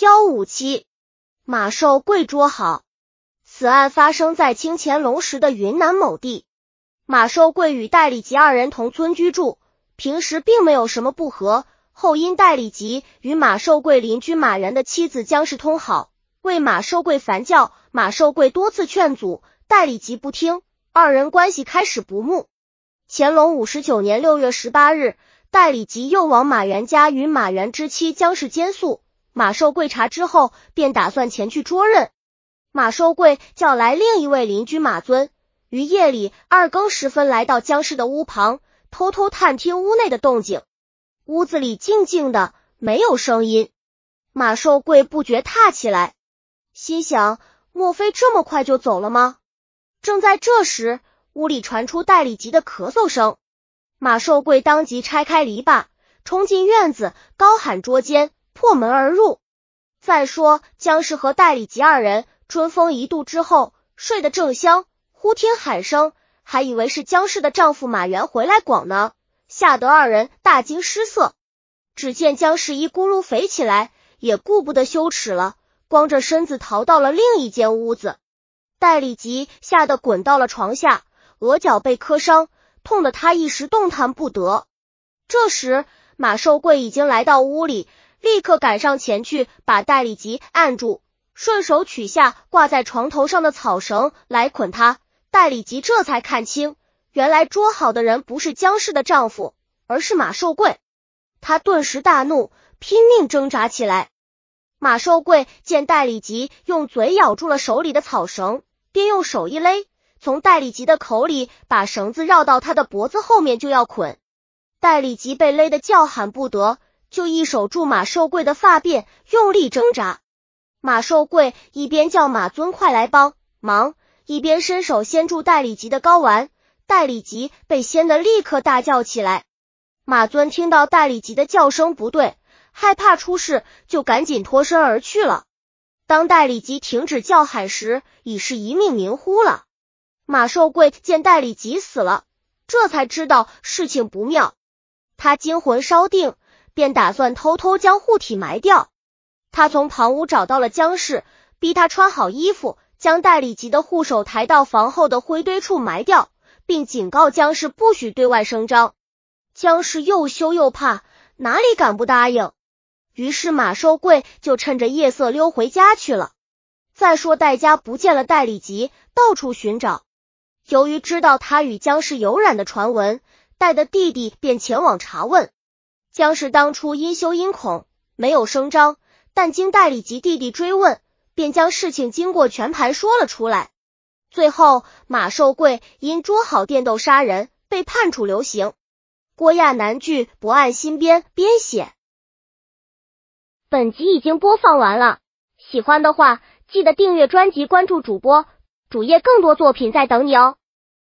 幺五七，马寿贵捉好。此案发生在清乾隆时的云南某地。马寿贵与戴礼吉二人同村居住，平时并没有什么不和。后因戴礼吉与马寿贵邻居马仁的妻子姜氏通好，为马寿贵烦教，马寿贵多次劝阻，戴礼吉不听，二人关系开始不睦。乾隆五十九年六月十八日。戴礼吉又往马元家与马元之妻姜氏奸宿，马寿贵查之后，便打算前去捉人。马寿贵叫来另一位邻居马尊，于夜里二更时分来到姜氏的屋旁，偷偷探听屋内的动静。屋子里静静的，没有声音。马寿贵不觉踏起来，心想：莫非这么快就走了吗？正在这时，屋里传出戴礼吉的咳嗽声。马寿贵当即拆开篱笆，冲进院子，高喊捉奸，破门而入。再说姜氏和戴礼吉二人春风一度之后，睡得正香，忽听喊声，还以为是姜氏的丈夫马元回来广呢，吓得二人大惊失色。只见姜氏一咕噜飞起来，也顾不得羞耻了，光着身子逃到了另一间屋子。戴礼吉吓得滚到了床下，额角被磕伤。痛得他一时动弹不得。这时，马寿贵已经来到屋里，立刻赶上前去，把戴礼吉按住，顺手取下挂在床头上的草绳来捆他。戴礼吉这才看清，原来捉好的人不是姜氏的丈夫，而是马寿贵。他顿时大怒，拼命挣扎起来。马寿贵见戴礼吉用嘴咬住了手里的草绳，便用手一勒。从戴礼吉的口里把绳子绕到他的脖子后面就要捆，戴礼吉被勒得叫喊不得，就一手住马寿贵的发辫，用力挣扎。马寿贵一边叫马尊快来帮忙，一边伸手掀住戴礼吉的睾丸，戴礼吉被掀得立刻大叫起来。马尊听到戴礼吉的叫声不对，害怕出事，就赶紧脱身而去了。当戴礼吉停止叫喊时，已是一命呜呼了。马寿贵见戴礼吉死了，这才知道事情不妙。他惊魂稍定，便打算偷偷将护体埋掉。他从旁屋找到了姜氏，逼他穿好衣服，将戴礼吉的护手抬到房后的灰堆处埋掉，并警告姜氏不许对外声张。姜氏又羞又怕，哪里敢不答应？于是马寿贵就趁着夜色溜回家去了。再说戴家不见了戴礼吉，到处寻找。由于知道他与姜氏有染的传闻，戴的弟弟便前往查问。姜氏当初因羞因恐，没有声张，但经代理及弟弟追问，便将事情经过全盘说了出来。最后，马寿贵因捉好电斗杀人，被判处流刑。郭亚南剧不按新编编写。本集已经播放完了，喜欢的话记得订阅专辑，关注主播主页，更多作品在等你哦。